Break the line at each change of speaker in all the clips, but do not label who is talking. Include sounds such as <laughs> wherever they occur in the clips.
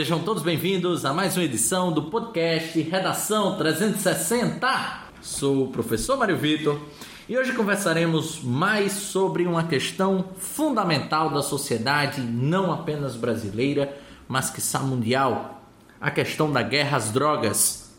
Sejam todos bem-vindos a mais uma edição do podcast Redação 360. Sou o professor Mário Vitor e hoje conversaremos mais sobre uma questão fundamental da sociedade, não apenas brasileira, mas que está mundial: a questão da guerra às drogas.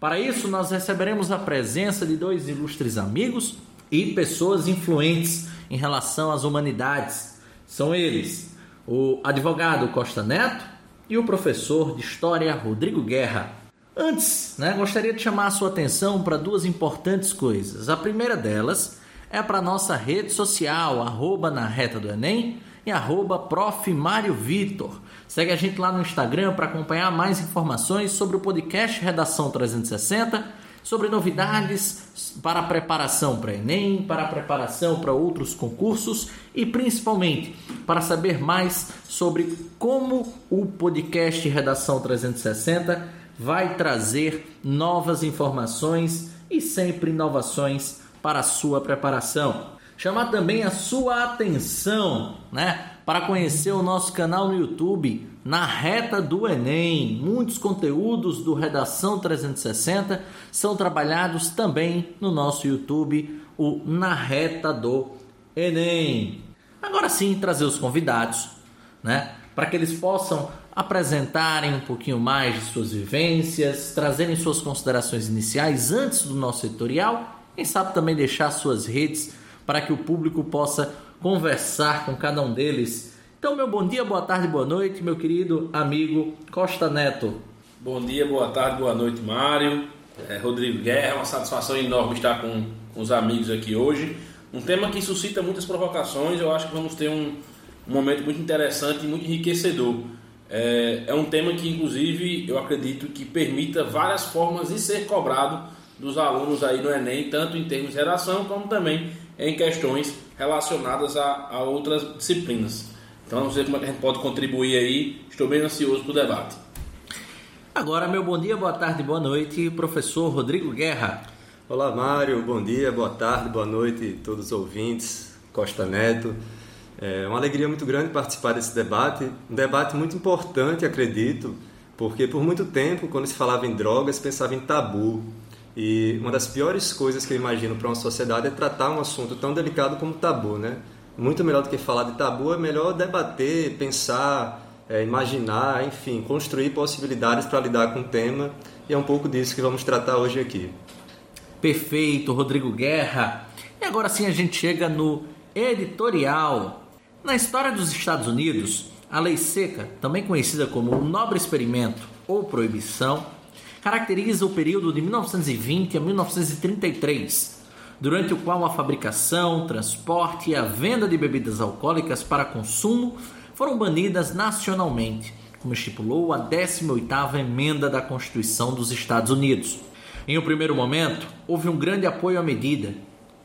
Para isso, nós receberemos a presença de dois ilustres amigos e pessoas influentes em relação às humanidades. São eles o advogado Costa Neto e o professor de História Rodrigo Guerra. Antes, né, gostaria de chamar a sua atenção para duas importantes coisas. A primeira delas é para a nossa rede social, arroba na reta do Enem e arroba prof. Mário Vitor. Segue a gente lá no Instagram para acompanhar mais informações sobre o podcast Redação 360 sobre novidades para a preparação para Enem, para a preparação para outros concursos e principalmente para saber mais sobre como o podcast Redação 360 vai trazer novas informações e sempre inovações para a sua preparação. Chamar também a sua atenção, né, para conhecer o nosso canal no YouTube na reta do Enem. Muitos conteúdos do Redação 360 são trabalhados também no nosso YouTube, o Na Reta do Enem. Agora sim, trazer os convidados, né, para que eles possam apresentarem um pouquinho mais de suas vivências, trazerem suas considerações iniciais antes do nosso editorial, quem sabe também deixar suas redes para que o público possa conversar com cada um deles então, meu bom dia, boa tarde, boa noite, meu querido amigo Costa Neto.
Bom dia, boa tarde, boa noite, Mário. É, Rodrigo Guerra, é uma satisfação enorme estar com, com, os amigos aqui hoje. Um tema que suscita muitas provocações, eu acho que vamos ter um, um momento muito interessante e muito enriquecedor. É, é um tema que, inclusive, eu acredito que permita várias formas de ser cobrado dos alunos aí no Enem, tanto em termos de redação, como também em questões relacionadas a, a outras disciplinas. Então vamos ver como é que a gente pode contribuir aí. Estou bem ansioso para o debate.
Agora, meu bom dia, boa tarde, boa noite, professor Rodrigo Guerra.
Olá, Mário, bom dia, boa tarde, boa noite a todos os ouvintes, Costa Neto. É uma alegria muito grande participar desse debate, um debate muito importante, acredito, porque por muito tempo, quando se falava em drogas, pensava em tabu. E uma das piores coisas que eu imagino para uma sociedade é tratar um assunto tão delicado como tabu, né? Muito melhor do que falar de tabu, é melhor debater, pensar, é, imaginar, enfim, construir possibilidades para lidar com o tema. E é um pouco disso que vamos tratar hoje aqui.
Perfeito, Rodrigo Guerra. E agora sim a gente chega no editorial. Na história dos Estados Unidos, a lei seca, também conhecida como o nobre experimento ou proibição, caracteriza o período de 1920 a 1933 durante o qual a fabricação, transporte e a venda de bebidas alcoólicas para consumo foram banidas nacionalmente, como estipulou a 18ª emenda da Constituição dos Estados Unidos. Em um primeiro momento, houve um grande apoio à medida,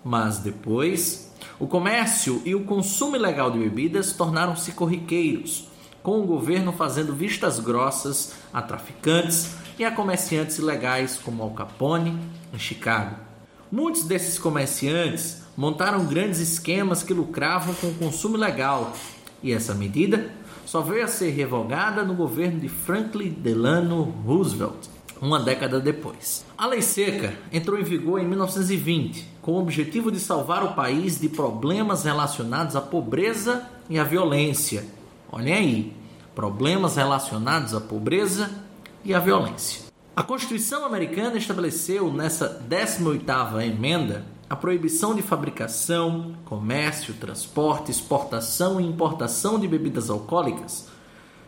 mas depois, o comércio e o consumo ilegal de bebidas tornaram-se corriqueiros, com o governo fazendo vistas grossas a traficantes e a comerciantes ilegais como Al Capone, em Chicago. Muitos desses comerciantes montaram grandes esquemas que lucravam com o consumo ilegal, e essa medida só veio a ser revogada no governo de Franklin Delano Roosevelt, uma década depois. A lei seca entrou em vigor em 1920, com o objetivo de salvar o país de problemas relacionados à pobreza e à violência. Olhem aí, problemas relacionados à pobreza e à violência. A Constituição americana estabeleceu nessa 18ª emenda a proibição de fabricação, comércio, transporte, exportação e importação de bebidas alcoólicas,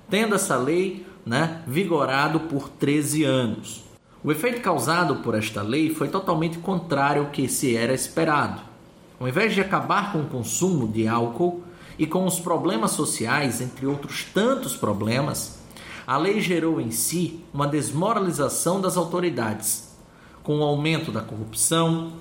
tendo essa lei né, vigorado por 13 anos. O efeito causado por esta lei foi totalmente contrário ao que se era esperado. Ao invés de acabar com o consumo de álcool e com os problemas sociais, entre outros tantos problemas, a lei gerou em si uma desmoralização das autoridades, com o aumento da corrupção,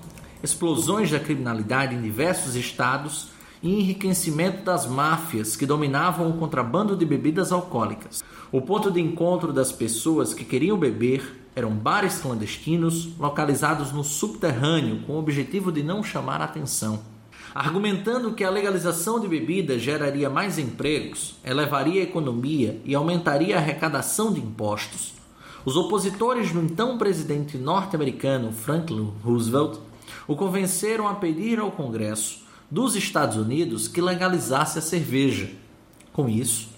explosões da criminalidade em diversos estados e enriquecimento das máfias que dominavam o contrabando de bebidas alcoólicas. O ponto de encontro das pessoas que queriam beber eram bares clandestinos localizados no subterrâneo com o objetivo de não chamar a atenção. Argumentando que a legalização de bebidas geraria mais empregos, elevaria a economia e aumentaria a arrecadação de impostos. Os opositores do então presidente norte-americano Franklin Roosevelt o convenceram a pedir ao Congresso dos Estados Unidos que legalizasse a cerveja. Com isso,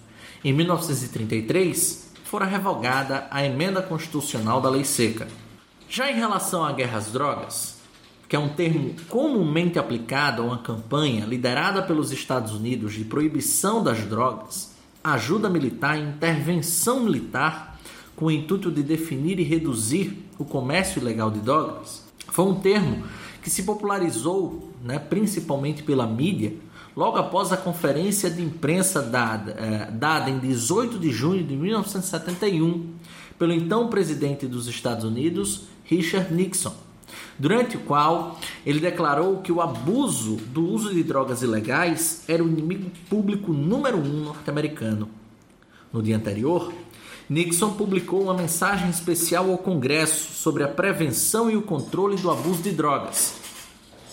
em 1933, fora revogada a emenda constitucional da Lei Seca. Já em relação à guerra às drogas, que é um termo comumente aplicado a uma campanha liderada pelos Estados Unidos de proibição das drogas, ajuda militar e intervenção militar com o intuito de definir e reduzir o comércio ilegal de drogas, foi um termo que se popularizou né, principalmente pela mídia logo após a conferência de imprensa dada, eh, dada em 18 de junho de 1971 pelo então presidente dos Estados Unidos, Richard Nixon durante o qual ele declarou que o abuso do uso de drogas ilegais era o inimigo público número um norte-americano. No dia anterior, Nixon publicou uma mensagem especial ao Congresso sobre a prevenção e o controle do abuso de drogas.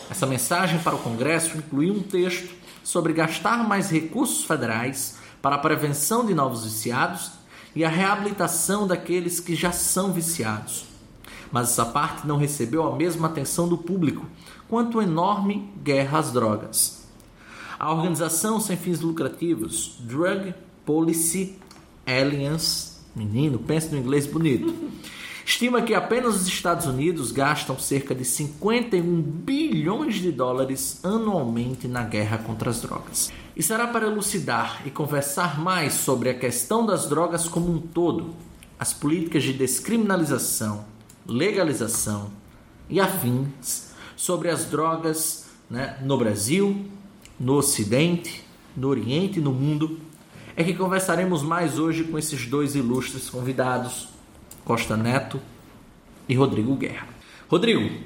Essa mensagem para o Congresso incluía um texto sobre gastar mais recursos federais para a prevenção de novos viciados e a reabilitação daqueles que já são viciados mas essa parte não recebeu a mesma atenção do público quanto a enorme guerra às drogas. A organização sem fins lucrativos Drug Policy Alliance, menino, pensa no inglês bonito, estima que apenas os Estados Unidos gastam cerca de 51 bilhões de dólares anualmente na guerra contra as drogas. E será para elucidar e conversar mais sobre a questão das drogas como um todo, as políticas de descriminalização, legalização e afins sobre as drogas né, no Brasil, no Ocidente, no Oriente e no mundo, é que conversaremos mais hoje com esses dois ilustres convidados, Costa Neto e Rodrigo Guerra. Rodrigo,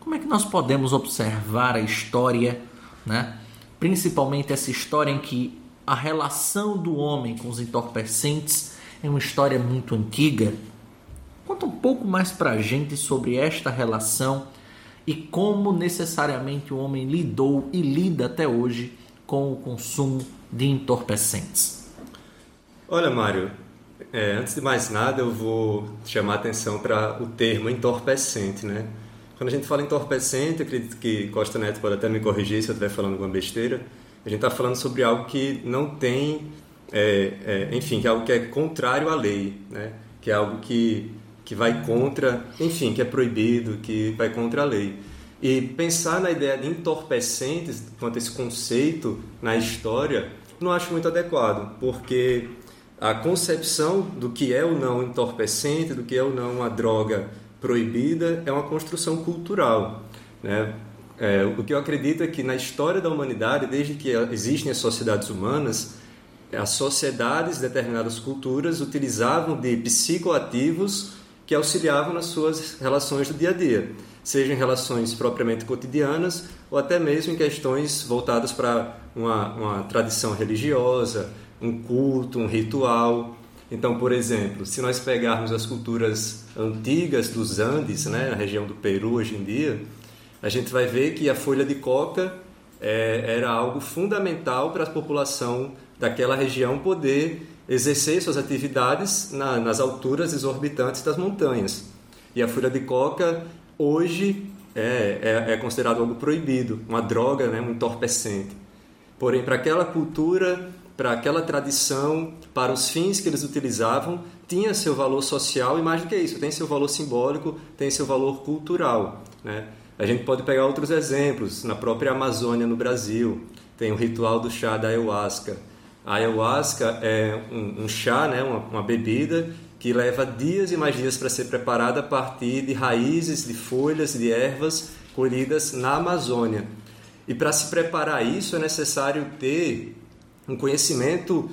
como é que nós podemos observar a história, né? principalmente essa história em que a relação do homem com os entorpecentes é uma história muito antiga, Conta um pouco mais para a gente sobre esta relação e como necessariamente o homem lidou e lida até hoje com o consumo de entorpecentes.
Olha, Mário, é, antes de mais nada eu vou chamar a atenção para o termo entorpecente, né? Quando a gente fala entorpecente, acredito que Costa Neto pode até me corrigir se eu estiver falando alguma besteira, a gente está falando sobre algo que não tem, é, é, enfim, que é algo que é contrário à lei, né? Que é algo que que vai contra, enfim, que é proibido, que vai contra a lei. E pensar na ideia de entorpecentes, quanto a esse conceito na história, não acho muito adequado, porque a concepção do que é ou não entorpecente, do que é ou não uma droga proibida, é uma construção cultural. Né? É, o que eu acredito é que na história da humanidade, desde que existem as sociedades humanas, as sociedades, determinadas culturas, utilizavam de psicoativos que auxiliavam nas suas relações do dia a dia, seja em relações propriamente cotidianas ou até mesmo em questões voltadas para uma, uma tradição religiosa, um culto, um ritual. Então, por exemplo, se nós pegarmos as culturas antigas dos Andes, né, na região do Peru hoje em dia, a gente vai ver que a folha de coca é, era algo fundamental para a população daquela região poder exercer suas atividades na, nas alturas exorbitantes das montanhas. E a folha de coca hoje é, é, é considerado algo proibido, uma droga, né, um entorpecente. Porém, para aquela cultura, para aquela tradição, para os fins que eles utilizavam, tinha seu valor social e mais do que isso, tem seu valor simbólico, tem seu valor cultural. Né? A gente pode pegar outros exemplos, na própria Amazônia, no Brasil, tem o ritual do chá da ayahuasca a ayahuasca é um, um chá, né, uma, uma, bebida que leva dias e mais dias para ser preparada a partir de raízes, de folhas, de ervas colhidas na Amazônia. E para se preparar isso é necessário ter um conhecimento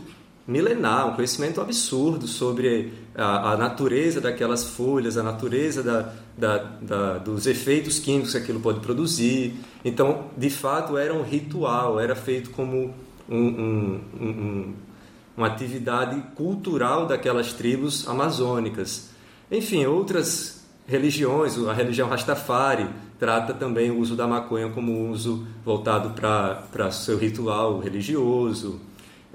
milenar, um conhecimento absurdo sobre a, a natureza daquelas folhas, a natureza da, da, da, dos efeitos químicos que aquilo pode produzir. Então, de fato, era um ritual, era feito como um, um, um, uma atividade cultural daquelas tribos amazônicas. Enfim, outras religiões, a religião Rastafari trata também o uso da maconha como uso voltado para seu ritual religioso.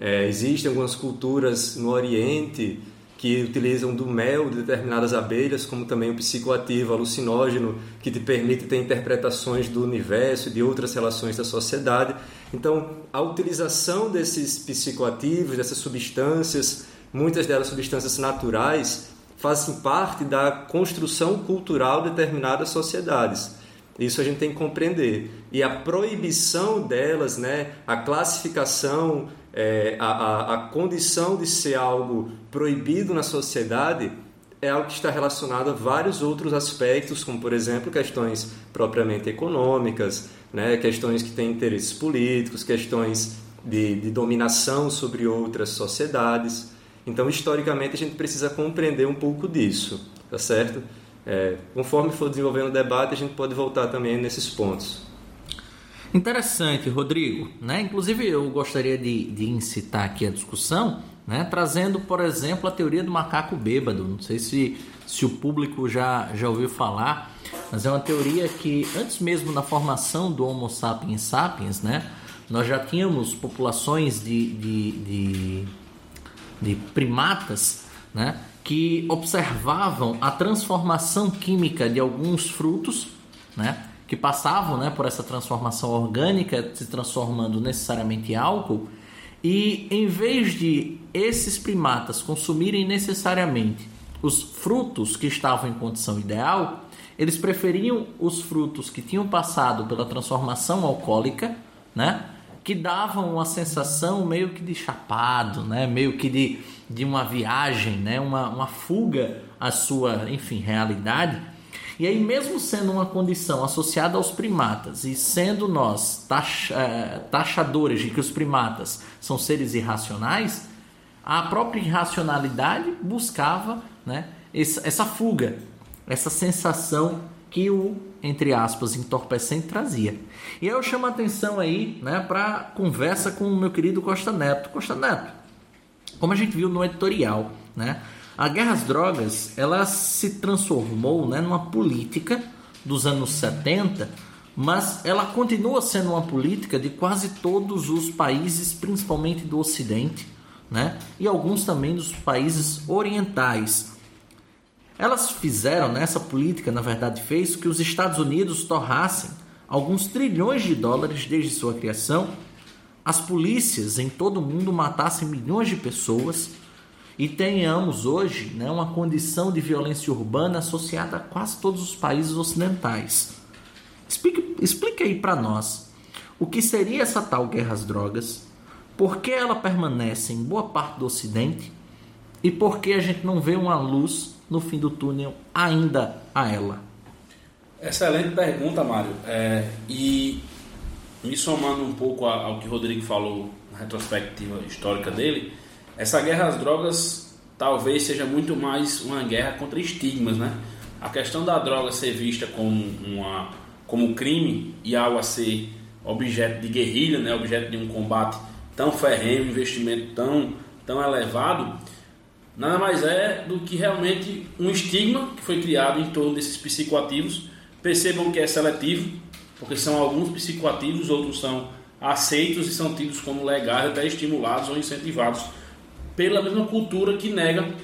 É, existem algumas culturas no Oriente que utilizam do mel de determinadas abelhas como também um psicoativo alucinógeno que te permite ter interpretações do universo e de outras relações da sociedade. Então, a utilização desses psicoativos, dessas substâncias, muitas delas substâncias naturais, fazem parte da construção cultural de determinadas sociedades. Isso a gente tem que compreender. E a proibição delas, né, a classificação, é, a, a, a condição de ser algo proibido na sociedade é algo que está relacionado a vários outros aspectos, como por exemplo questões propriamente econômicas, né, questões que têm interesses políticos, questões de, de dominação sobre outras sociedades. Então, historicamente, a gente precisa compreender um pouco disso, tá certo? É, conforme for desenvolvendo o debate, a gente pode voltar também nesses pontos.
Interessante, Rodrigo. Né? Inclusive, eu gostaria de, de incitar aqui a discussão, né? trazendo, por exemplo, a teoria do macaco bêbado. Não sei se, se o público já, já ouviu falar, mas é uma teoria que, antes mesmo da formação do Homo sapiens sapiens, né? nós já tínhamos populações de, de, de, de primatas né? que observavam a transformação química de alguns frutos, né, que passavam né, por essa transformação orgânica, se transformando necessariamente em álcool, e em vez de esses primatas consumirem necessariamente os frutos que estavam em condição ideal, eles preferiam os frutos que tinham passado pela transformação alcoólica, né? que davam uma sensação meio que de chapado, né? meio que de, de uma viagem, né? uma, uma fuga à sua, enfim, realidade. E aí, mesmo sendo uma condição associada aos primatas e sendo nós taxa, é, taxadores de que os primatas são seres irracionais, a própria irracionalidade buscava né, essa fuga, essa sensação que o, entre aspas, entorpecente trazia. E aí eu chamo a atenção aí né, para conversa com o meu querido Costa Neto. Costa Neto, como a gente viu no editorial, né, a guerra às drogas ela se transformou né, numa política dos anos 70, mas ela continua sendo uma política de quase todos os países, principalmente do Ocidente, né, e alguns também dos países orientais. Elas fizeram, né, política, na verdade, fez que os Estados Unidos torrassem alguns trilhões de dólares desde sua criação, as polícias em todo o mundo matassem milhões de pessoas e tenhamos hoje né, uma condição de violência urbana associada a quase todos os países ocidentais. Explique, explique aí para nós o que seria essa tal guerra às drogas, por que ela permanece em boa parte do Ocidente e por que a gente não vê uma luz no fim do túnel ainda a ela?
Excelente pergunta, Mário. É, e me somando um pouco ao que o Rodrigo falou na retrospectiva histórica dele, essa guerra às drogas talvez seja muito mais uma guerra contra estigmas, né? A questão da droga ser vista como uma como crime e algo a ser objeto de guerrilha, né? Objeto de um combate tão ferrenho, investimento tão tão elevado, nada mais é do que realmente um estigma que foi criado em torno desses psicoativos. Percebam que é seletivo, porque são alguns psicoativos, outros são aceitos e são tidos como legais, até estimulados ou incentivados pela mesma cultura que nega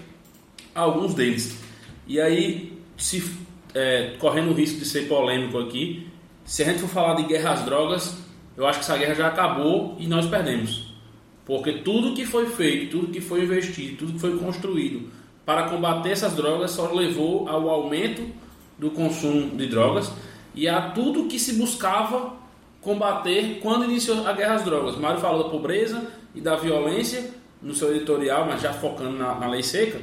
alguns deles. E aí, se é, correndo o risco de ser polêmico aqui, se a gente for falar de guerra às drogas, eu acho que essa guerra já acabou e nós perdemos. Porque tudo que foi feito, tudo que foi investido, tudo que foi construído para combater essas drogas só levou ao aumento do consumo de drogas e a tudo que se buscava combater quando iniciou a guerra às drogas. Mário falou da pobreza e da violência no seu editorial, mas já focando na, na lei seca.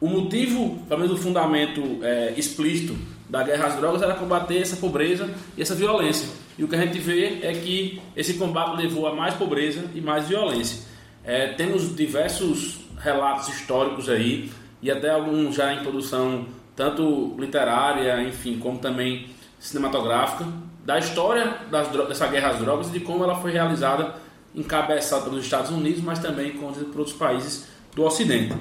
O motivo, pelo menos o fundamento é, explícito da guerra às drogas era combater essa pobreza e essa violência. E o que a gente vê é que esse combate levou a mais pobreza e mais violência. É, temos diversos relatos históricos aí, e até alguns já em produção tanto literária, enfim, como também cinematográfica, da história das, dessa guerra às drogas e de como ela foi realizada, encabeçada pelos Estados Unidos, mas também por outros países do Ocidente.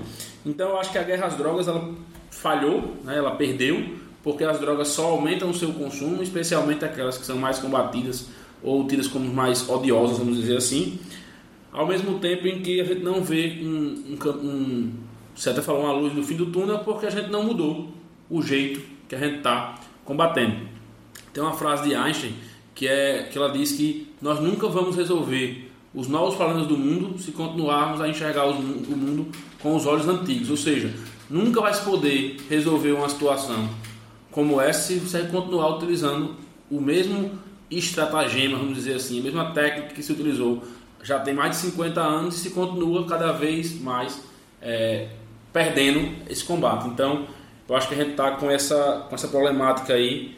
Então eu acho que a guerra às drogas ela falhou, né, ela perdeu, porque as drogas só aumentam o seu consumo, especialmente aquelas que são mais combatidas ou tidas como mais odiosas, vamos dizer assim, ao mesmo tempo em que a gente não vê um, um, um certa forma uma luz no fim do túnel porque a gente não mudou o jeito que a gente está combatendo. Tem uma frase de Einstein que é que ela diz que nós nunca vamos resolver os novos problemas do mundo se continuarmos a enxergar o mundo com os olhos antigos, ou seja, nunca vai se poder resolver uma situação como essa se você continuar utilizando o mesmo estratagema, vamos dizer assim, a mesma técnica que se utilizou já tem mais de 50 anos e se continua cada vez mais é, perdendo esse combate. Então, eu acho que a gente está com essa, com essa problemática aí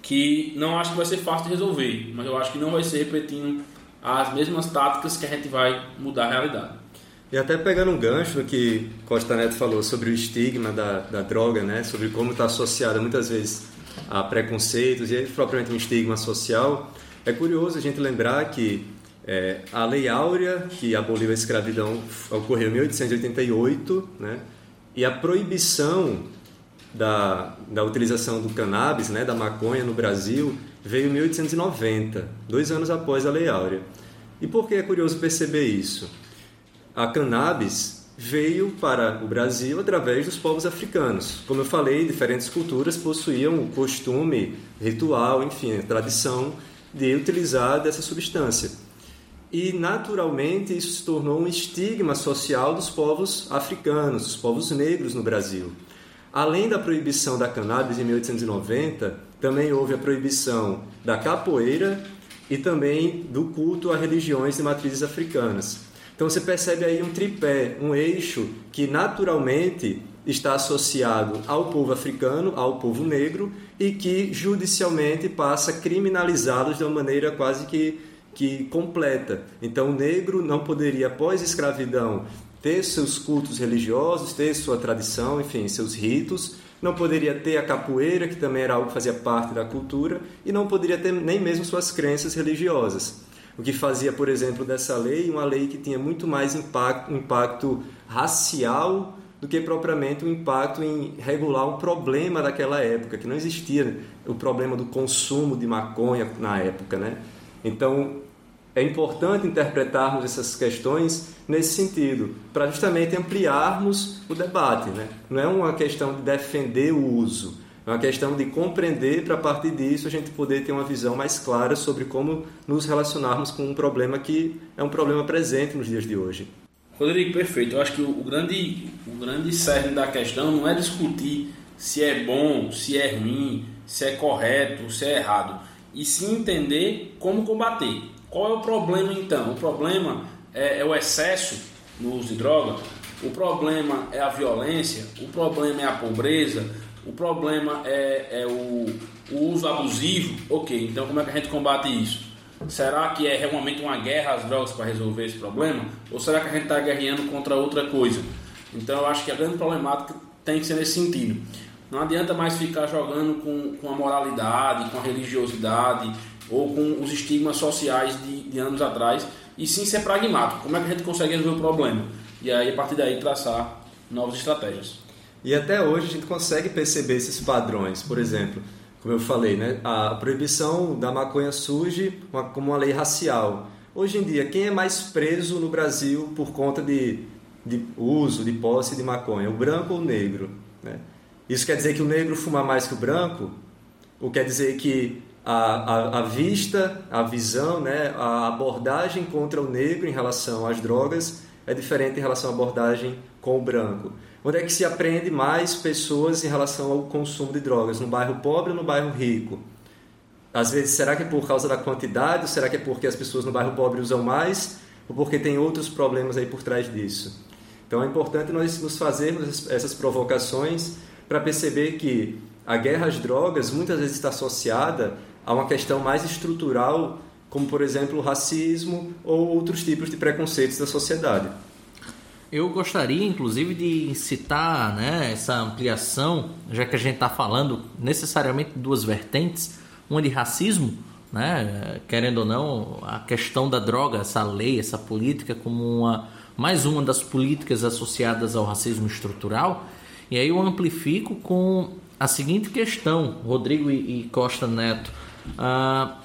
que não acho que vai ser fácil de resolver, mas eu acho que não vai ser repetindo as mesmas táticas que a gente vai mudar a realidade.
E até pegando um gancho no que Costa Neto falou sobre o estigma da, da droga, né? sobre como está associada muitas vezes a preconceitos e propriamente um estigma social, é curioso a gente lembrar que é, a Lei Áurea, que aboliu a escravidão, ocorreu em 1888, né? e a proibição da, da utilização do cannabis, né, da maconha no Brasil, veio em 1890, dois anos após a Lei Áurea. E por que é curioso perceber isso? A cannabis veio para o Brasil através dos povos africanos. Como eu falei, diferentes culturas possuíam o costume, ritual, enfim, a tradição de utilizar dessa substância. E, naturalmente, isso se tornou um estigma social dos povos africanos, dos povos negros no Brasil. Além da proibição da cannabis em 1890, também houve a proibição da capoeira e também do culto a religiões de matrizes africanas. Então você percebe aí um tripé, um eixo que naturalmente está associado ao povo africano, ao povo negro e que judicialmente passa a criminalizá-los de uma maneira quase que, que completa. Então o negro não poderia, após escravidão, ter seus cultos religiosos, ter sua tradição, enfim, seus ritos. Não poderia ter a capoeira, que também era algo que fazia parte da cultura, e não poderia ter nem mesmo suas crenças religiosas. O que fazia, por exemplo, dessa lei uma lei que tinha muito mais impacto, impacto racial do que propriamente um impacto em regular um problema daquela época, que não existia o problema do consumo de maconha na época, né? Então, é importante interpretarmos essas questões nesse sentido, para justamente ampliarmos o debate. Né? Não é uma questão de defender o uso, é uma questão de compreender para a partir disso a gente poder ter uma visão mais clara sobre como nos relacionarmos com um problema que é um problema presente nos dias de hoje.
Rodrigo, perfeito. Eu acho que o grande, o grande cerne da questão não é discutir se é bom, se é ruim, se é correto, se é errado, e sim entender como combater. Qual é o problema então? O problema é, é o excesso no uso de droga, o problema é a violência, o problema é a pobreza, o problema é, é o, o, uso abusivo. Ok, então como é que a gente combate isso? Será que é realmente uma guerra às drogas para resolver esse problema? Ou será que a gente está guerreando contra outra coisa? Então eu acho que a grande problemática tem que ser nesse sentido. Não adianta mais ficar jogando com, com a moralidade, com a religiosidade, ou com os estigmas sociais de, de anos atrás, e sim ser pragmático. Como é que a gente consegue resolver o problema? E aí, a partir daí, traçar novas estratégias.
E até hoje a gente consegue perceber esses padrões. Por exemplo, como eu falei, né, a proibição da maconha surge como uma lei racial. Hoje em dia, quem é mais preso no Brasil por conta de, de uso, de posse de maconha? O branco ou o negro? Né? Isso quer dizer que o negro fuma mais que o branco? Ou quer dizer que a, a, a, vista, a visão, né, a abordagem contra o negro em relação às drogas é diferente em relação à abordagem com o branco. Onde é que se aprende mais pessoas em relação ao consumo de drogas? No bairro pobre ou no bairro rico? Às vezes, será que é por causa da quantidade? Ou será que é porque as pessoas no bairro pobre usam mais? Ou porque tem outros problemas aí por trás disso? Então é importante nós nos fazermos essas provocações para perceber que a guerra às drogas muitas vezes está associada a uma questão mais estrutural, como por exemplo o racismo ou outros tipos de preconceitos da sociedade.
Eu gostaria, inclusive, de citar né, essa ampliação, já que a gente está falando necessariamente de duas vertentes, uma de racismo, né, querendo ou não, a questão da droga, essa lei, essa política, como uma mais uma das políticas associadas ao racismo estrutural, e aí eu amplifico com a seguinte questão, Rodrigo e, Costa Neto. Uh,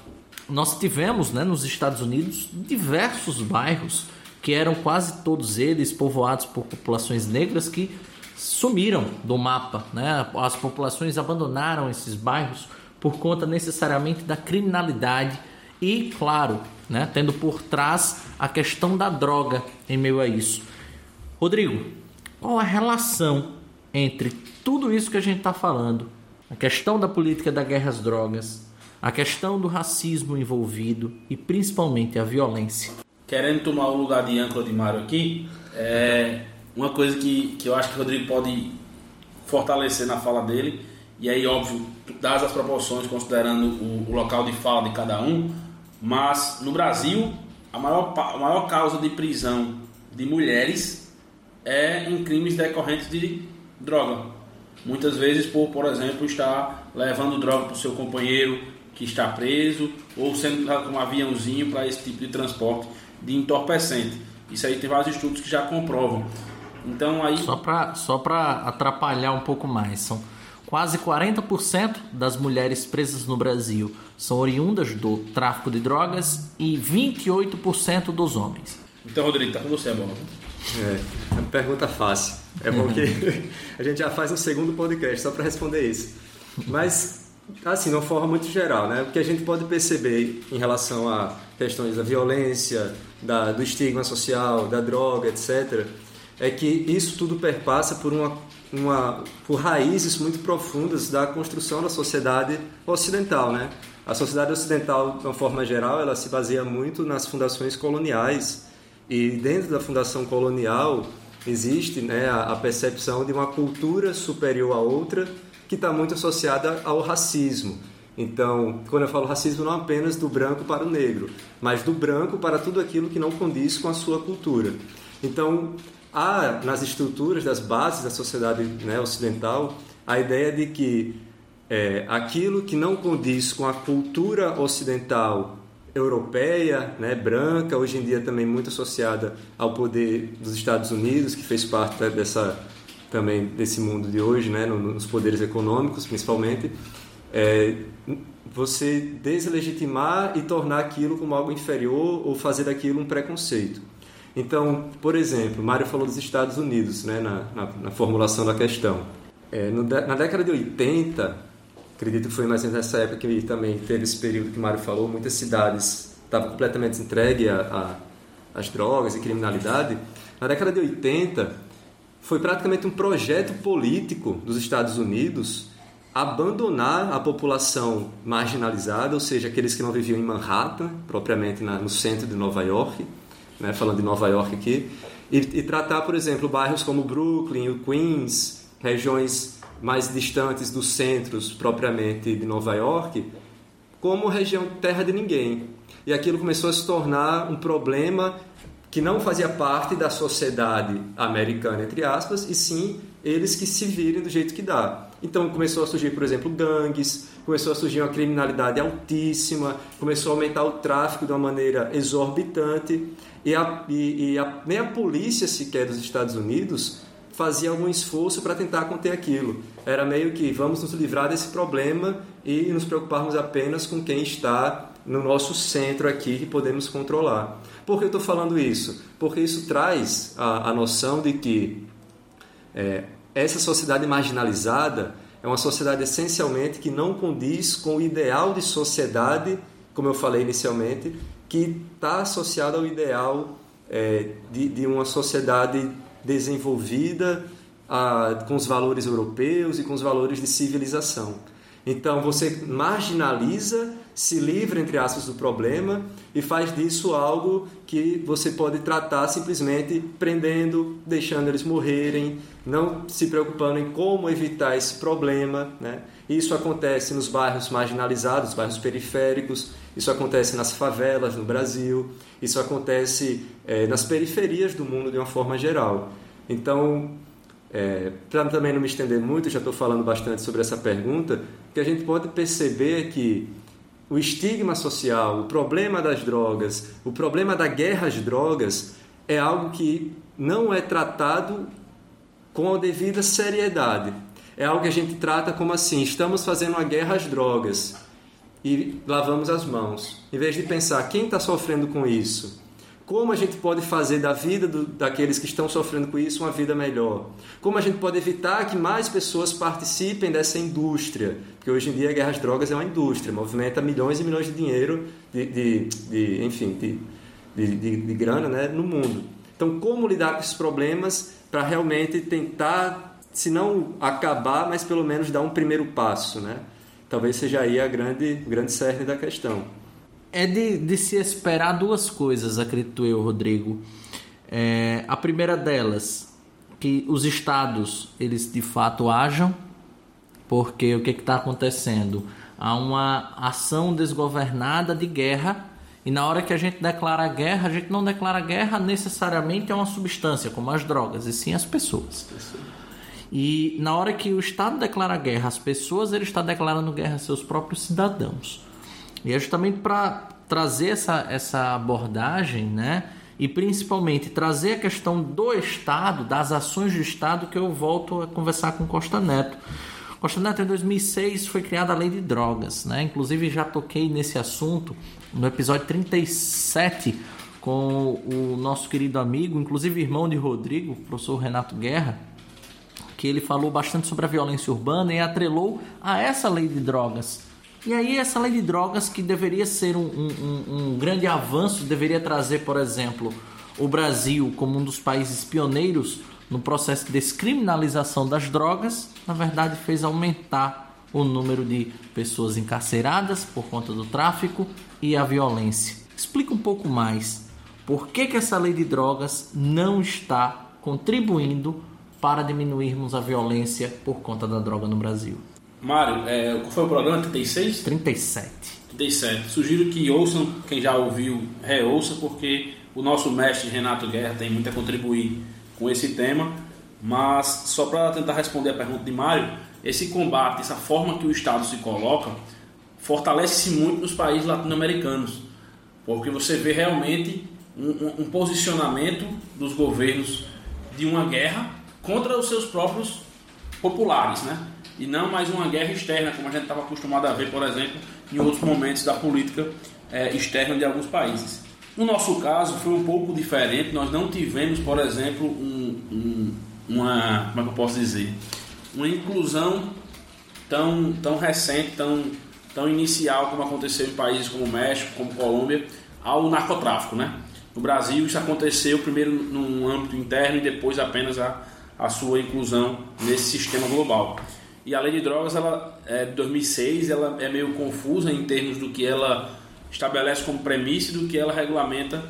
nós tivemos né, nos Estados Unidos diversos bairros que eram quase todos eles povoados por populações negras que sumiram do mapa. Né? As populações abandonaram esses bairros por conta necessariamente da criminalidade e, claro, né, tendo por trás a questão da droga em meio a isso. Rodrigo, qual a relação entre tudo isso que a gente está falando, a questão da política da guerra às drogas, a questão do racismo envolvido e principalmente a violência?
Querendo tomar o lugar de âncora de Mário aqui, é uma coisa que, que eu acho que o Rodrigo pode fortalecer na fala dele, e aí, óbvio, dadas as proporções, considerando o, o local de fala de cada um, mas no Brasil, a maior, a maior causa de prisão de mulheres é em crimes decorrentes de droga. Muitas vezes por, por exemplo, estar levando droga para o seu companheiro que está preso ou sendo usado como aviãozinho para esse tipo de transporte de entorpecente. Isso aí tem vários estudos que já comprovam. Então aí
só para só para atrapalhar um pouco mais, são quase 40% das mulheres presas no Brasil são oriundas do tráfico de drogas e 28% dos homens.
Então, Rodrigo, tá com você a bola.
É, é uma pergunta fácil. É bom que <laughs> a gente já faz um segundo podcast só para responder isso. Mas, assim, de uma forma muito geral, né? O que a gente pode perceber em relação a questões da violência, da, do estigma social, da droga, etc., é que isso tudo perpassa por uma, uma por raízes muito profundas da construção da sociedade ocidental, né? A sociedade ocidental, de uma forma geral, ela se baseia muito nas fundações coloniais e dentro da fundação colonial existe né, a, percepção de uma cultura superior a outra que está muito associada ao racismo. Então, quando eu falo racismo, não apenas do branco para o negro, mas do branco para tudo aquilo que não condiz com a sua cultura. Então, há nas estruturas das bases da sociedade né, ocidental a ideia de que é, aquilo que não condiz com a cultura ocidental europeia, né, branca, hoje em dia também muito associada ao poder dos Estados Unidos, que fez parte dessa também desse mundo de hoje, né, nos poderes econômicos principalmente, é, você deslegitimar e tornar aquilo como algo inferior ou fazer daquilo um preconceito. Então, por exemplo, Mário falou dos Estados Unidos né, na, na, na formulação da questão. É, no, na década de 80, Acredito que foi mais ou menos nessa época que também teve esse período que Mário falou, muitas cidades estavam completamente entregues às drogas e criminalidade. Na década de 80, foi praticamente um projeto político dos Estados Unidos abandonar a população marginalizada, ou seja, aqueles que não viviam em Manhattan, propriamente na, no centro de Nova York, né, falando de Nova York aqui, e, e tratar, por exemplo, bairros como Brooklyn, o Queens, regiões mais distantes dos centros propriamente de Nova York, como região terra de ninguém. E aquilo começou a se tornar um problema que não fazia parte da sociedade americana, entre aspas, e sim eles que se virem do jeito que dá. Então começou a surgir, por exemplo, gangues, começou a surgir uma criminalidade altíssima, começou a aumentar o tráfico de uma maneira exorbitante, e, a, e, e a, nem a polícia sequer dos Estados Unidos fazia algum esforço para tentar conter aquilo. Era meio que vamos nos livrar desse problema e nos preocuparmos apenas com quem está no nosso centro aqui que podemos controlar. Por que eu estou falando isso? Porque isso traz a, a noção de que é, essa sociedade marginalizada é uma sociedade essencialmente que não condiz com o ideal de sociedade, como eu falei inicialmente, que está associado ao ideal é, de, de uma sociedade desenvolvida ah, com os valores europeus e com os valores de civilização. Então você marginaliza, se livra, entre aspas, do problema e faz disso algo que você pode tratar simplesmente prendendo, deixando eles morrerem, não se preocupando em como evitar esse problema. Né? Isso acontece nos bairros marginalizados, bairros periféricos, isso acontece nas favelas no Brasil, isso acontece é, nas periferias do mundo de uma forma geral. Então, é, para também não me estender muito, já estou falando bastante sobre essa pergunta, o que a gente pode perceber é que o estigma social, o problema das drogas, o problema da guerra às drogas é algo que não é tratado com a devida seriedade. é algo que a gente trata como assim: estamos fazendo uma guerra às drogas e lavamos as mãos. Em vez de pensar quem está sofrendo com isso, como a gente pode fazer da vida do, daqueles que estão sofrendo com isso uma vida melhor? Como a gente pode evitar que mais pessoas participem dessa indústria? Porque hoje em dia a guerra às drogas é uma indústria, movimenta milhões e milhões de dinheiro, de, de, de enfim, de, de, de grana né, no mundo. Então, como lidar com esses problemas para realmente tentar, se não acabar, mas pelo menos dar um primeiro passo, né? Talvez seja aí a grande, grande cerne da questão
é de, de se esperar duas coisas, acredito eu, Rodrigo. É, a primeira delas, que os estados eles de fato ajam, porque o que está acontecendo? Há uma ação desgovernada de guerra e na hora que a gente declara guerra, a gente não declara guerra necessariamente a uma substância, como as drogas, e sim as pessoas. E na hora que o Estado declara guerra às pessoas, ele está declarando guerra a seus próprios cidadãos. E é justamente para trazer essa, essa abordagem, né? E principalmente trazer a questão do Estado, das ações do Estado, que eu volto a conversar com Costa Neto. Costa Neto, em 2006 foi criada a lei de drogas, né? Inclusive já toquei nesse assunto no episódio 37 com o nosso querido amigo, inclusive irmão de Rodrigo, o professor Renato Guerra, que ele falou bastante sobre a violência urbana e atrelou a essa lei de drogas e aí essa lei de drogas que deveria ser um, um, um, grande avanço, deveria trazer, por exemplo, o Brasil como um dos países pioneiros no processo de descriminalização das drogas, na verdade fez aumentar o número de pessoas encarceradas por conta do tráfico e a violência. Explica um pouco mais por que, que essa lei de drogas não está contribuindo para diminuirmos a violência por conta da droga no Brasil.
Mário, é, qual foi o programa? 36?
37.
37. Sugiro que ouçam, quem já ouviu, reouça, porque o nosso mestre Renato Guerra tem muito a contribuir com esse tema. Mas, só para tentar responder a pergunta de Mário, esse combate, essa forma que o Estado se coloca, fortalece-se muito nos países latino-americanos, porque você vê realmente um, um, um posicionamento dos governos de uma guerra contra os seus próprios populares, né? E não mais uma guerra externa, como a gente estava acostumado a ver, por exemplo, em outros momentos da política é, externa de alguns países. No nosso caso, foi um pouco diferente. Nós não tivemos, por exemplo, um, um, uma. Como é que eu posso dizer? Uma inclusão tão, tão recente, tão, tão inicial como aconteceu em países como México, como Colômbia, ao narcotráfico. Né? No Brasil, isso aconteceu primeiro num âmbito interno e depois apenas a, a sua inclusão nesse sistema global. E a lei de drogas, ela é de 2006, ela é meio confusa em termos do que ela estabelece como premissa e do que ela regulamenta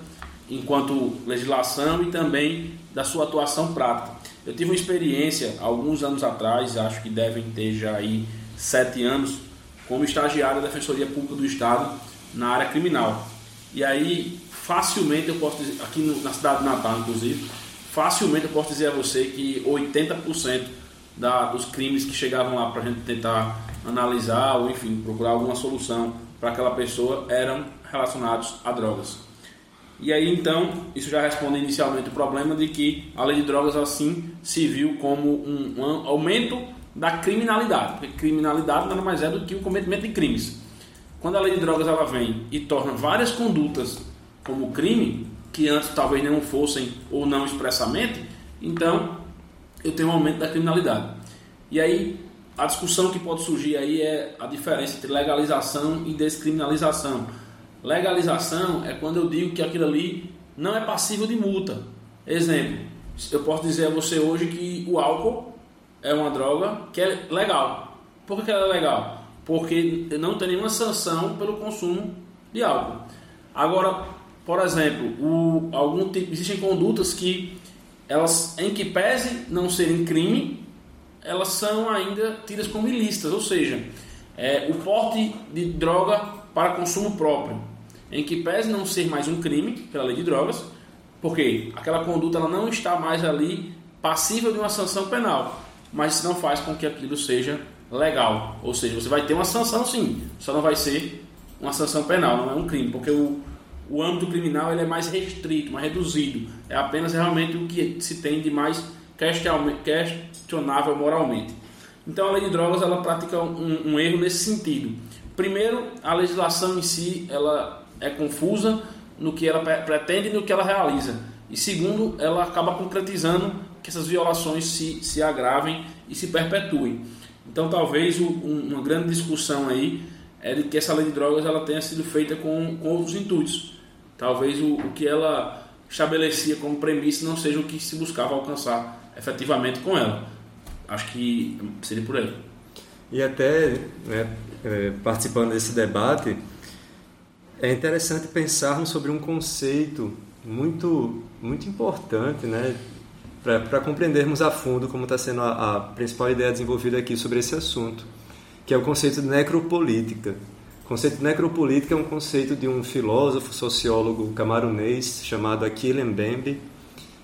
enquanto legislação e também da sua atuação prática. Eu tive uma experiência alguns anos atrás, acho que devem ter já aí sete anos, como estagiário da Defensoria Pública do Estado na área criminal. E aí, facilmente eu posso dizer, aqui na cidade de Natal, inclusive, facilmente eu posso dizer a você que 80% da, dos crimes que chegavam lá para a gente tentar analisar ou, enfim, procurar alguma solução para aquela pessoa eram relacionados a drogas. E aí então, isso já responde inicialmente o problema de que a lei de drogas assim se viu como um, um aumento da criminalidade, porque criminalidade nada mais é do que o cometimento de crimes. Quando a lei de drogas ela vem e torna várias condutas como crime, que antes talvez não fossem ou não expressamente, então eu tenho um aumento da criminalidade. E aí, a discussão que pode surgir aí é a diferença entre legalização e descriminalização. Legalização é quando eu digo que aquilo ali não é passível de multa. Exemplo, eu posso dizer a você hoje que o álcool é uma droga que é legal. Por que ela é legal? Porque não tem nenhuma sanção pelo consumo de álcool. Agora, por exemplo, o, algum tipo, existem condutas que elas, em que pese não serem crime, elas são ainda tidas como ilícitas, ou seja, é, o porte de droga para consumo próprio, em que pese não ser mais um crime pela lei de drogas, porque aquela conduta ela não está mais ali passível de uma sanção penal, mas isso não faz com que aquilo seja legal, ou seja, você vai ter uma sanção sim, só não vai ser uma sanção penal, não é um crime, porque o, o âmbito criminal ele é mais restrito, mais reduzido. É apenas realmente o que se tem de mais questionável moralmente. Então a lei de drogas ela pratica um, um erro nesse sentido. Primeiro, a legislação em si ela é confusa no que ela pretende e no que ela realiza. E segundo, ela acaba concretizando que essas violações se, se agravem e se perpetuem. Então talvez um, uma grande discussão aí é de que essa lei de drogas ela tenha sido feita com, com outros intuitos. Talvez o, o que ela estabelecia como premissa não seja o que se buscava alcançar efetivamente com ela. Acho que seria por aí.
E até né, é, participando desse debate, é interessante pensarmos sobre um conceito muito, muito importante, né, para compreendermos a fundo como está sendo a, a, principal ideia desenvolvida aqui sobre esse assunto, que é o conceito de necropolítica. O conceito de necropolítica é um conceito de um filósofo, sociólogo camarunês chamado Achille Mbembe,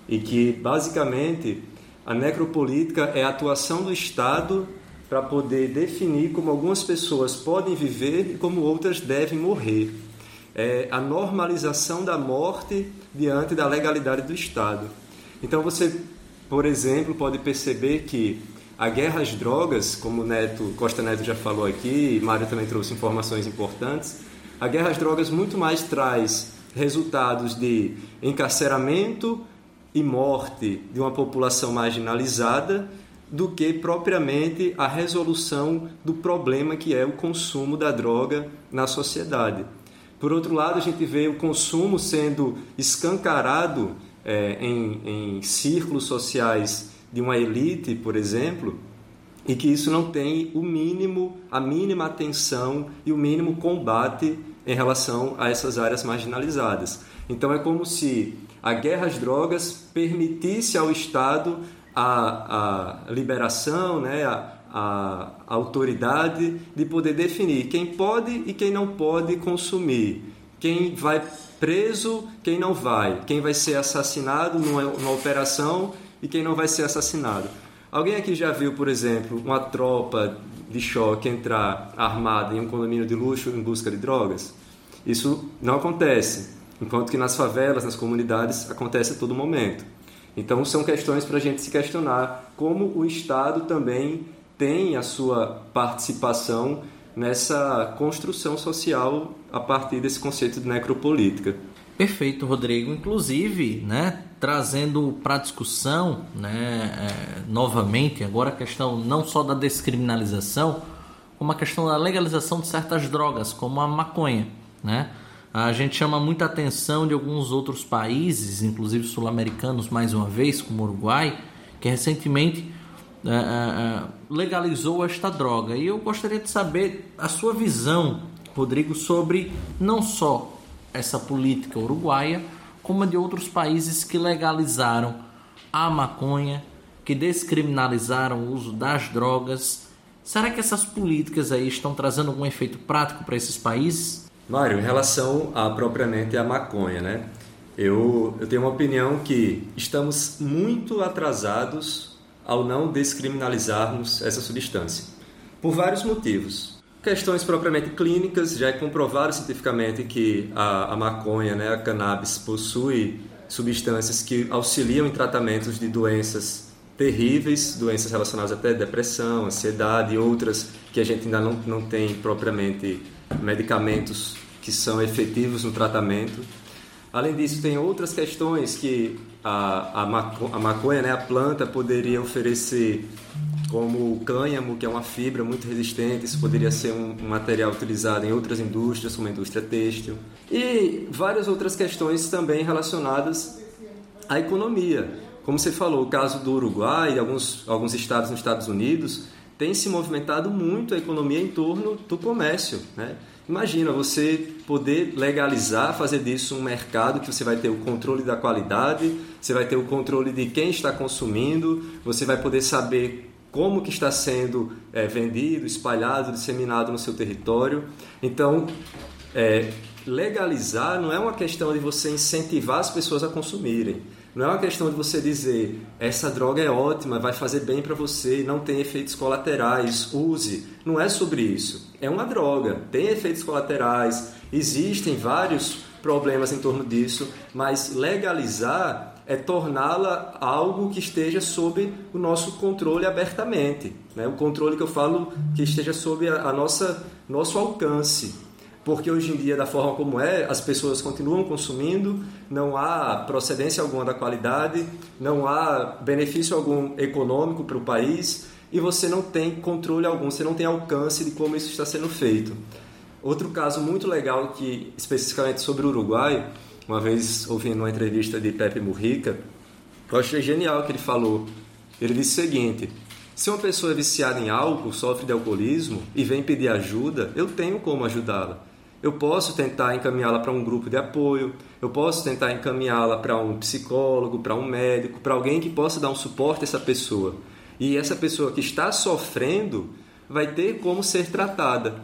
e que basicamente a necropolítica é a atuação do Estado para poder definir como algumas pessoas podem viver e como outras devem morrer. É a normalização da morte diante da legalidade do Estado. Então você, por exemplo, pode perceber que a guerra às drogas, como Neto, Costa Neto já falou aqui, e Mário também trouxe informações importantes, a guerra às drogas muito mais traz resultados de encarceramento e morte de uma população marginalizada do que propriamente a resolução do problema que é o consumo da droga na sociedade. Por outro lado, a gente vê o consumo sendo escancarado é, em, em círculos sociais de uma elite, por exemplo, e que isso não tem o mínimo, a mínima atenção e o mínimo combate em relação a essas áreas marginalizadas. Então é como se a guerra às drogas permitisse ao Estado a, a liberação, né, a, a, autoridade de poder definir quem pode e quem não pode consumir, quem vai preso, quem não vai, quem vai ser assassinado numa, numa operação e quem não vai ser assassinado. Alguém aqui já viu, por exemplo, uma tropa de choque entrar armada em um condomínio de luxo em busca de drogas? Isso não acontece. Enquanto que nas favelas, nas comunidades, acontece a todo momento. Então, são questões para a gente se questionar como o Estado também tem a sua participação nessa construção social a partir desse conceito de necropolítica.
Perfeito, Rodrigo. Inclusive, né, trazendo para discussão, né, é, novamente, agora a questão não só da descriminalização, como a questão da legalização de certas drogas, como a maconha, né? A gente chama muita atenção de alguns outros países, inclusive sul-americanos, mais uma vez, como o Uruguai, que recentemente é, é, é, legalizou esta droga. E eu gostaria de saber a sua visão, Rodrigo, sobre não só essa política uruguaia, como a de outros países que legalizaram a maconha, que descriminalizaram o uso das drogas. Será que essas políticas aí estão trazendo algum efeito prático para esses países?
Mário, em relação a propriamente a maconha, né? Eu, eu tenho uma opinião que estamos muito atrasados ao não descriminalizarmos essa substância, por vários motivos. Questões propriamente clínicas, já é comprovado cientificamente que a, a maconha, né, a cannabis, possui substâncias que auxiliam em tratamentos de doenças terríveis, doenças relacionadas até depressão, ansiedade e outras que a gente ainda não, não tem propriamente medicamentos que são efetivos no tratamento. Além disso, tem outras questões que a, a, maco, a maconha, né, a planta, poderia oferecer, como o cânhamo, que é uma fibra muito resistente, isso poderia ser um, um material utilizado em outras indústrias, como a indústria têxtil. E várias outras questões também relacionadas à economia. Como você falou, o caso do Uruguai e alguns, alguns estados nos Estados Unidos, tem se movimentado muito a economia em torno do comércio. Né? Imagina você poder legalizar, fazer disso um mercado que você vai ter o controle da qualidade, você vai ter o controle de quem está consumindo, você vai poder saber como que está sendo é, vendido, espalhado, disseminado no seu território. Então, é, legalizar não é uma questão de você incentivar as pessoas a consumirem não é uma questão de você dizer essa droga é ótima, vai fazer bem para você, não tem efeitos colaterais, use. Não é sobre isso. É uma droga, tem efeitos colaterais, existem vários problemas em torno disso, mas legalizar é torná-la algo que esteja sob o nosso controle abertamente. Né? O controle que eu falo que esteja sob a, a nossa nosso alcance. Porque hoje em dia, da forma como é, as pessoas continuam consumindo, não há procedência alguma da qualidade, não há benefício algum econômico para o país e você não tem controle algum, você não tem alcance de como isso está sendo feito. Outro caso muito legal que especificamente sobre o Uruguai, uma vez ouvindo uma entrevista de Pepe Murrica, eu achei genial o que ele falou. Ele disse o seguinte: se uma pessoa é viciada em álcool, sofre de alcoolismo e vem pedir ajuda, eu tenho como ajudá-la. Eu posso tentar encaminhá-la para um grupo de apoio, eu posso tentar encaminhá-la para um psicólogo, para um médico, para alguém que possa dar um suporte a essa pessoa. E essa pessoa que está sofrendo vai ter como ser tratada.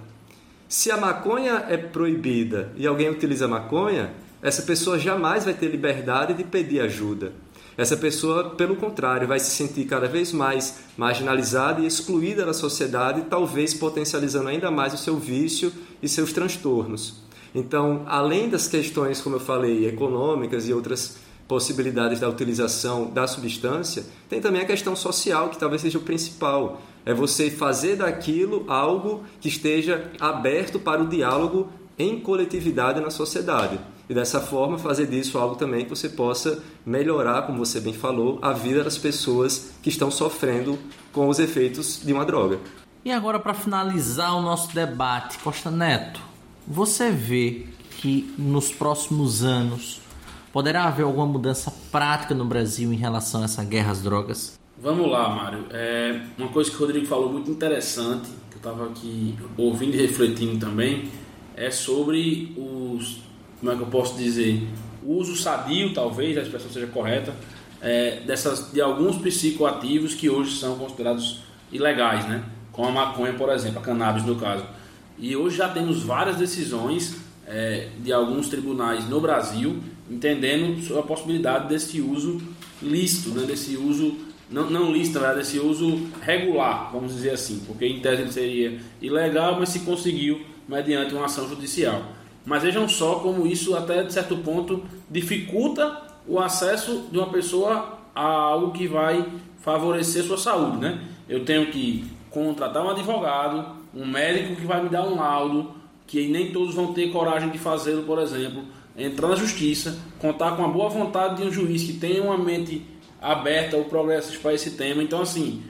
Se a maconha é proibida e alguém utiliza maconha, essa pessoa jamais vai ter liberdade de pedir ajuda. Essa pessoa, pelo contrário, vai se sentir cada vez mais marginalizada e excluída da sociedade, talvez potencializando ainda mais o seu vício e seus transtornos. Então, além das questões, como eu falei, econômicas e outras possibilidades da utilização da substância, tem também a questão social, que talvez seja o principal. É você fazer daquilo algo que esteja aberto para o diálogo em coletividade na sociedade. E dessa forma fazer disso algo também que você possa melhorar, como você bem falou, a vida das pessoas que estão sofrendo com os efeitos de uma droga.
E agora para finalizar o nosso debate, Costa Neto, você vê que nos próximos anos Poderá haver alguma mudança prática no Brasil em relação a essa guerra às drogas?
Vamos lá, Mário. É uma coisa que o Rodrigo falou muito interessante, que eu estava aqui ouvindo e refletindo também, é sobre os. Como é que eu posso dizer? Uso sadio, talvez, a expressão seja correta, é, dessas, de alguns psicoativos que hoje são considerados ilegais, né? Como a maconha, por exemplo, a cannabis no caso. E hoje já temos várias decisões é, de alguns tribunais no Brasil entendendo a possibilidade desse uso lícito, né, desse uso não, não lícito, né, desse uso regular, vamos dizer assim, porque em tese ele seria ilegal, mas se conseguiu mediante uma ação judicial. Mas vejam só como isso até de certo ponto dificulta o acesso de uma pessoa a algo que vai favorecer sua saúde, né? Eu tenho que contratar um advogado, um médico que vai me dar um laudo, que nem todos vão ter coragem de fazê-lo, por exemplo entrar na justiça, contar com a boa vontade de um juiz que tenha uma mente aberta ao progresso para esse tema. Então, assim,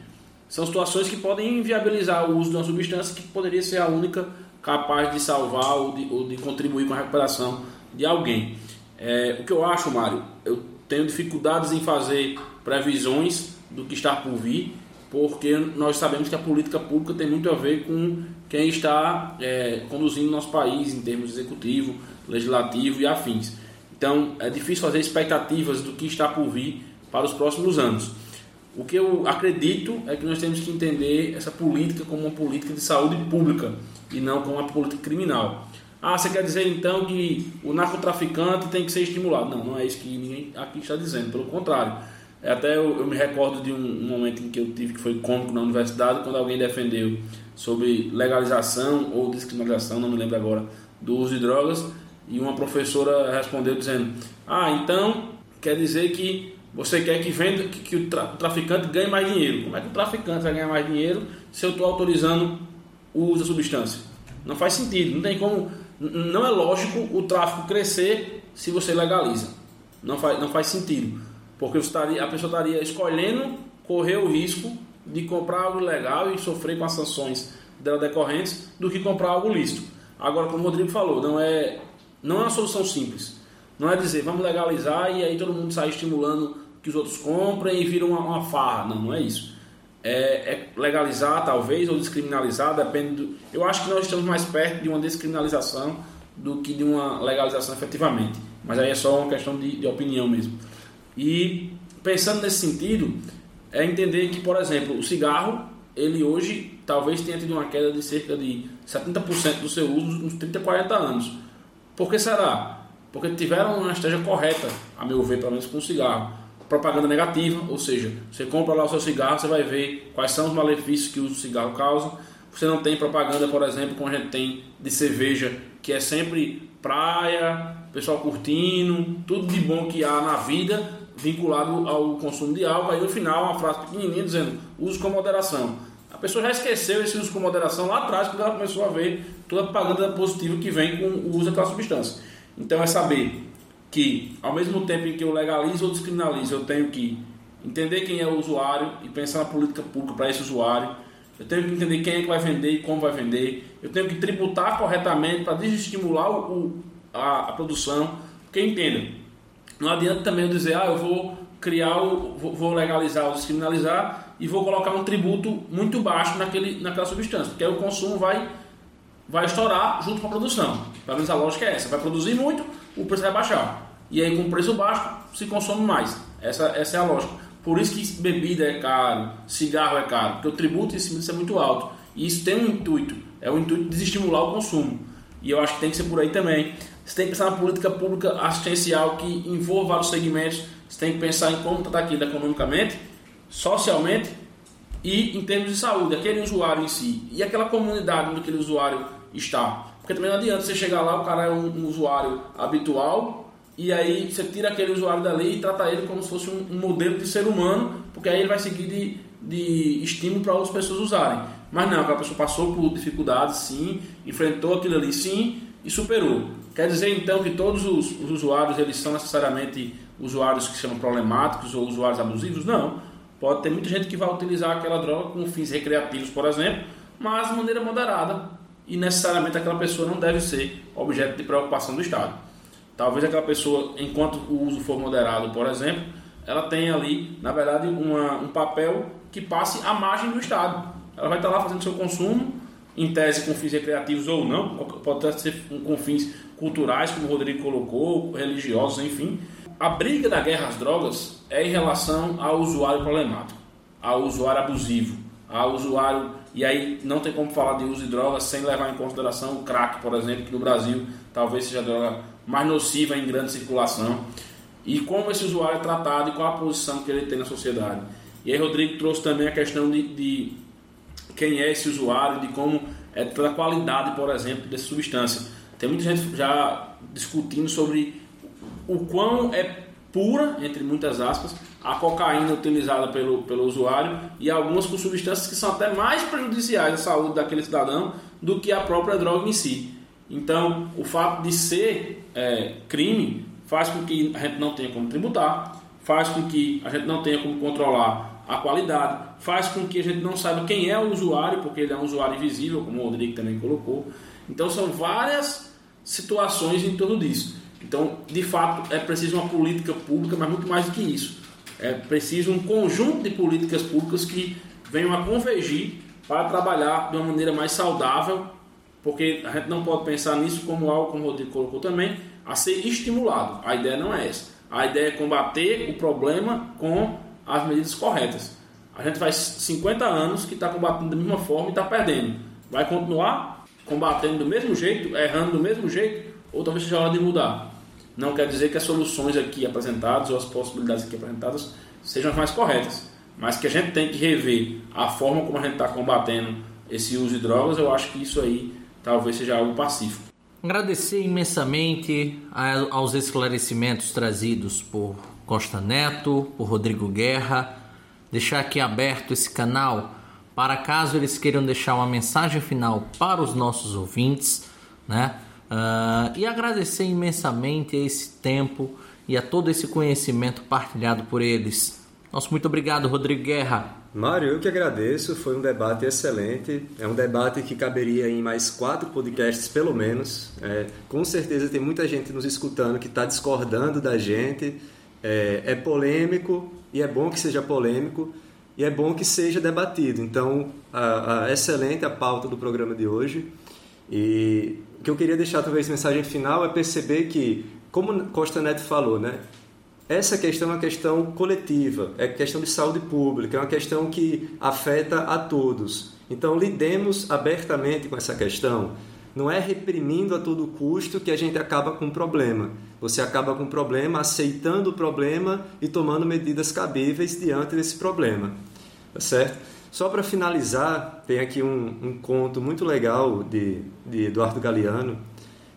são situações que podem inviabilizar o uso de uma substância que poderia ser a única capaz de salvar ou de, ou de contribuir com a recuperação de alguém. É, o que eu acho, Mário, eu tenho dificuldades em fazer previsões do que está por vir, porque nós sabemos que a política pública tem muito a ver com quem está é, conduzindo nosso país em termos executivo, legislativo e afins. Então é difícil fazer expectativas do que está por vir para os próximos anos. O que eu acredito é que nós temos que entender essa política como uma política de saúde pública e não como uma política criminal. Ah, você quer dizer então que o narcotraficante tem que ser estimulado? Não, não é isso que ninguém aqui está dizendo, pelo contrário. É, até eu, eu me recordo de um, um, momento em que eu tive que foi cômico na universidade, quando alguém defendeu sobre legalização ou descriminalização, não me lembro agora, do uso de drogas, e uma professora respondeu dizendo: Ah, então quer dizer que você quer que venda, que, que o, tra o, traficante ganhe mais dinheiro. Como é que o traficante vai ganhar mais dinheiro se eu estou autorizando o uso da substância? Não faz sentido, não tem como. Não é lógico o tráfico crescer se você legaliza. Não faz, não faz sentido. Porque estaria, a pessoa estaria escolhendo correr o risco de comprar algo ilegal e sofrer com as sanções dela decorrentes do que comprar algo lícito. Agora, como o Rodrigo falou, não é não é uma solução simples. Não é dizer vamos legalizar e aí todo mundo sai estimulando que os outros comprem e vira uma, uma farra. Não, não é isso. É, é, legalizar talvez ou descriminalizar, depende do... Eu acho que nós estamos mais perto de uma descriminalização do que de uma legalização efetivamente. Mas aí é só uma questão de, de opinião mesmo. E pensando nesse sentido, é entender que, por exemplo, o cigarro, ele hoje talvez tenha tido uma queda de cerca de 70% do seu uso nos 30, 40 anos. Por que será? Porque tiveram uma estratégia correta, a meu ver, pelo menos com o cigarro. Propaganda negativa, ou seja, você compra lá o seu cigarro, você vai ver quais são os malefícios que o cigarro causa. Você não tem propaganda, por exemplo, como a gente tem de cerveja, que é sempre praia, pessoal curtindo, tudo de bom que há na vida vinculado ao consumo de álcool. Aí no final uma frase pequenininha dizendo use com moderação. A pessoa já esqueceu esse uso com moderação lá atrás, quando ela começou a ver toda a propaganda positiva que vem com o uso daquela substância. Então é saber que, ao mesmo tempo em que eu legalizo ou descriminalizo, eu tenho que entender quem é o usuário e pensar na política pública para esse usuário. Eu tenho que entender quem é que vai vender e como vai vender. Eu tenho que tributar corretamente para desestimular o, a, a, produção. Porque entenda, não adianta também eu dizer, ah, eu vou criar, o, vou, legalizar ou descriminalizar e vou colocar um tributo muito baixo naquele, naquela substância, porque aí o consumo vai, vai estourar junto com a produção. Pelo menos a lógica é essa: vai produzir muito, o preço vai baixar. E aí, com preço baixo, se consome mais. Essa, essa é a lógica. Por isso que bebida é caro, cigarro é caro, porque o tributo em cima disso é muito alto. E isso tem um intuito, é o intuito de desestimular o consumo. E eu acho que tem que ser por aí também. Você tem que pensar na política pública assistencial que envolva vários segmentos. Você tem que pensar em como tratar aquilo economicamente, socialmente e em termos de saúde, aquele usuário em si e aquela comunidade onde aquele usuário está. Porque também não adianta você chegar lá, o cara é um, um usuário habitual e aí você tira aquele usuário dali e trata ele como se fosse um, um modelo de ser humano, porque aí ele vai seguir de, de estímulo para outras pessoas usarem. Mas não, aquela pessoa passou por dificuldades, sim, enfrentou aquilo ali, sim, e superou. Quer dizer então que todos os, os usuários eles são necessariamente usuários que são problemáticos ou usuários abusivos? Não. Pode ter muita gente que vai utilizar aquela droga com fins recreativos, por exemplo, mas de maneira moderada e necessariamente aquela pessoa não deve ser objeto de preocupação do Estado. Talvez aquela pessoa, enquanto o uso for moderado, por exemplo, ela tenha ali, na verdade, uma, um papel que passe à margem do Estado. Ela vai estar lá fazendo seu consumo, em tese com fins recreativos ou não, pode até ser com fins culturais, como o Rodrigo colocou, religiosos, enfim. A briga da guerra às drogas é em relação ao usuário problemático, ao usuário abusivo, ao usuário. E aí não tem como falar de uso de drogas sem levar em consideração o crack, por exemplo, que no Brasil talvez seja a droga mais nociva em grande circulação e como esse usuário é tratado e qual a posição que ele tem na sociedade. E aí Rodrigo trouxe também a questão de, de quem é esse usuário, de como é a qualidade, por exemplo, dessa substância. Tem muita gente já discutindo sobre o quão é pura, entre muitas aspas, a cocaína utilizada pelo, pelo usuário e algumas com substâncias que são até mais prejudiciais à saúde daquele cidadão do que a própria droga em si. Então, o fato de ser é, crime faz com que a gente não tenha como tributar, faz com que a gente não tenha como controlar a qualidade, faz com que a gente não saiba quem é o usuário, porque ele é um usuário invisível, como o Rodrigo também colocou. Então, são várias situações em torno disso. Então, de fato, é preciso uma política pública, mas muito mais do que isso. É preciso um conjunto de políticas públicas que venham a convergir para trabalhar de uma maneira mais saudável porque a gente não pode pensar nisso como algo, como o Rodrigo colocou também, a ser estimulado. A ideia não é essa. A ideia é combater o problema com as medidas corretas. A gente faz 50 anos que está combatendo da mesma forma e está perdendo. Vai continuar combatendo do mesmo jeito, errando do mesmo jeito, ou talvez seja hora de mudar. Não quer dizer que as soluções aqui apresentadas ou as possibilidades aqui apresentadas sejam as mais corretas, mas que a gente tem que rever a forma como a gente está combatendo esse uso de drogas. Eu acho que isso aí talvez seja algo pacífico.
Agradecer imensamente aos esclarecimentos trazidos por Costa Neto, por Rodrigo Guerra. Deixar aqui aberto esse canal para caso eles queiram deixar uma mensagem final para os nossos ouvintes, né? Uh, e agradecer imensamente a esse tempo e a todo esse conhecimento partilhado por eles. Nosso muito obrigado, Rodrigo Guerra.
Mário, eu que agradeço, foi um debate excelente. É um debate que caberia em mais quatro podcasts, pelo menos. É, com certeza tem muita gente nos escutando que está discordando da gente. É, é, polêmico e é bom que seja polêmico e é bom que seja debatido. Então, a, a excelente a pauta do programa de hoje. E o que eu queria deixar, talvez, mensagem final é perceber que, como Costa Neto falou, né? Essa questão é uma questão coletiva, é questão de saúde pública, é uma questão que afeta a todos. Então, lidemos abertamente com essa questão. Não é reprimindo a todo custo que a gente acaba com o problema. Você acaba com o problema aceitando o problema e tomando medidas cabíveis diante desse problema. Tá certo? Só para finalizar, tem aqui um, um conto muito legal de, de Eduardo Galeano,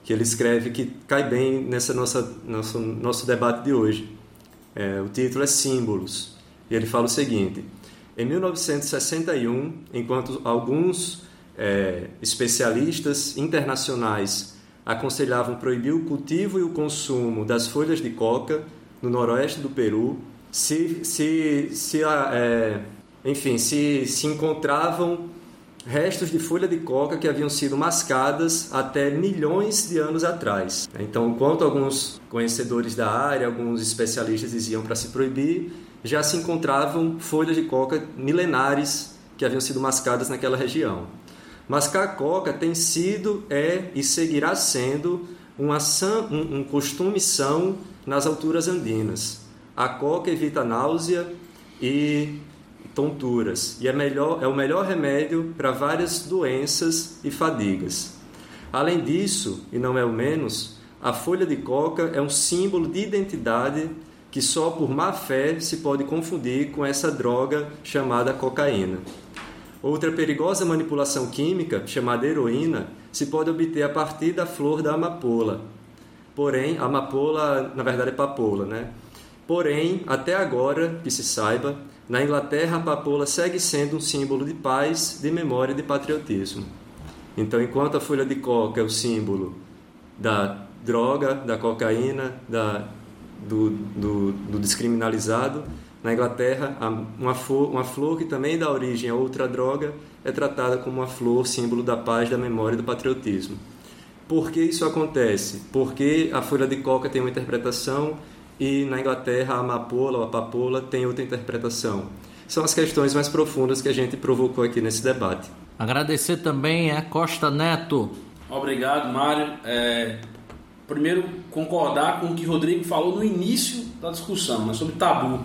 que ele escreve que cai bem nessa nossa nosso, nosso debate de hoje É, o título é Símbolos. E ele fala o seguinte: Em 1961, enquanto alguns é, especialistas internacionais aconselhavam proibir o cultivo e o consumo das folhas de coca no noroeste do Peru, se, se, se é, enfim, se, se encontravam restos de folha de coca que haviam sido mascadas até milhões de anos atrás. Então, enquanto alguns conhecedores da área, alguns especialistas diziam para se proibir, já se encontravam folhas de coca milenares que haviam sido mascadas naquela região. Mascar coca tem sido, é e seguirá sendo uma, um, um costume são nas alturas andinas. A coca evita náusea e tonturas e é, melhor, é o melhor remédio para várias doenças e fadigas. Além disso, e não é o menos, a folha de coca é um símbolo de identidade que só por má fé se pode confundir com essa droga chamada cocaína. Outra perigosa manipulação química, chamada heroína, se pode obter a partir da flor da amapola. Porém, a amapola, na verdade, é papoula, né? Porém, até agora, que se saiba, na Inglaterra, a papoula segue sendo um símbolo de paz, de memória e de patriotismo. Então, enquanto a folha de coca é o símbolo da droga, da cocaína, da, do, do, do descriminalizado, na Inglaterra, uma flor, uma flor que também dá origem a outra droga é tratada como uma flor símbolo da paz, da memória e do patriotismo. Por que isso acontece? Porque a folha de coca tem uma interpretação e na Inglaterra a amapola ou a papoula tem outra interpretação. São as questões mais profundas que a gente provocou aqui nesse debate.
Agradecer também a Costa Neto.
Obrigado, Mário. É, primeiro, concordar com o que o Rodrigo falou no início da discussão, né, sobre tabu.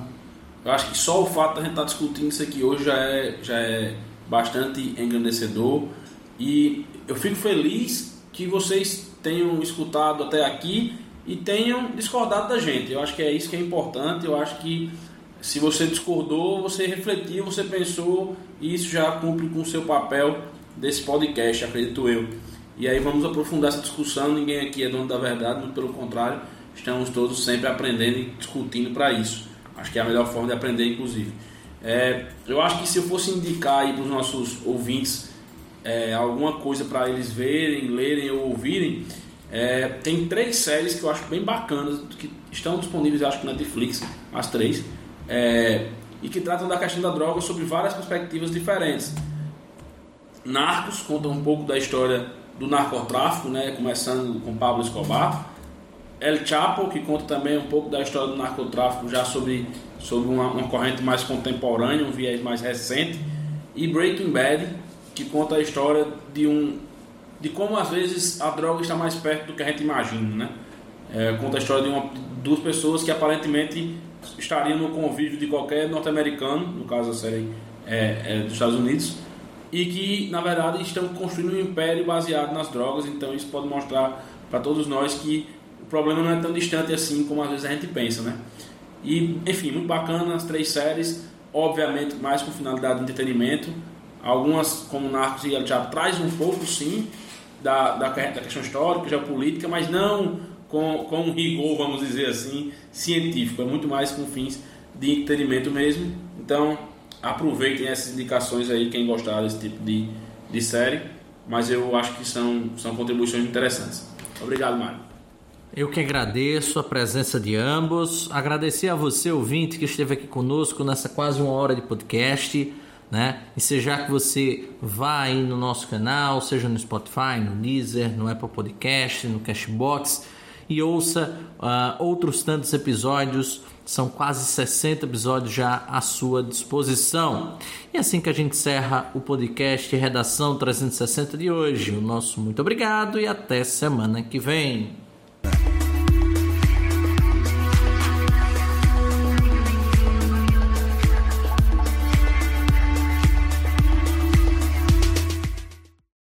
Eu acho que só o fato de a gente estar discutindo isso aqui hoje já é, já é bastante engrandecedor. E eu fico feliz que vocês tenham escutado até aqui e tenham discordado da gente. Eu acho que é isso que é importante. Eu acho que se você discordou, você refletiu, você pensou, e isso já cumpre com o seu papel desse podcast, acredito eu. E aí vamos aprofundar essa discussão. Ninguém aqui é dono da verdade, muito pelo contrário, estamos todos sempre aprendendo e discutindo para isso. Acho que é a melhor forma de aprender, inclusive. É, eu acho que se eu fosse indicar aí para os nossos ouvintes é, alguma coisa para eles verem, lerem ou ouvirem, é, tem três séries que eu acho bem bacanas, que estão disponíveis, acho que na Netflix, as três, é, e que tratam da questão da droga sob várias perspectivas diferentes. Narcos conta um pouco da história do narcotráfico, né, começando com Pablo Escobar. El Chapo, que conta também um pouco da história do narcotráfico, já sobre, sobre uma, uma corrente mais contemporânea, um viés mais recente. E Breaking Bad, que conta a história de um de como às vezes a droga está mais perto do que a gente imagina, né? É, conta a história de uma, duas pessoas que aparentemente estariam no convívio de qualquer norte-americano, no caso a série é, é, dos Estados Unidos, e que na verdade estão construindo um império baseado nas drogas. Então isso pode mostrar para todos nós que o problema não é tão distante assim como às vezes a gente pensa, né? E enfim, muito bacana as três séries, obviamente mais com finalidade de entretenimento. Algumas, como Narcos e El Chapo, traz um pouco sim da, da, da questão histórica, geopolítica, mas não com, com um rigor, vamos dizer assim, científico. É muito mais com fins de entretenimento mesmo. Então, aproveitem essas indicações aí, quem gostar desse tipo de, de série. Mas eu acho que são, são contribuições interessantes. Obrigado, Mário.
Eu que agradeço a presença de ambos. Agradecer a você, ouvinte, que esteve aqui conosco nessa quase uma hora de podcast né? E seja que você vá aí no nosso canal, seja no Spotify, no Deezer, no Apple Podcast, no Cashbox e ouça uh, outros tantos episódios. São quase 60 episódios já à sua disposição. E assim que a gente encerra o podcast Redação 360 de hoje. O nosso muito obrigado e até semana que vem.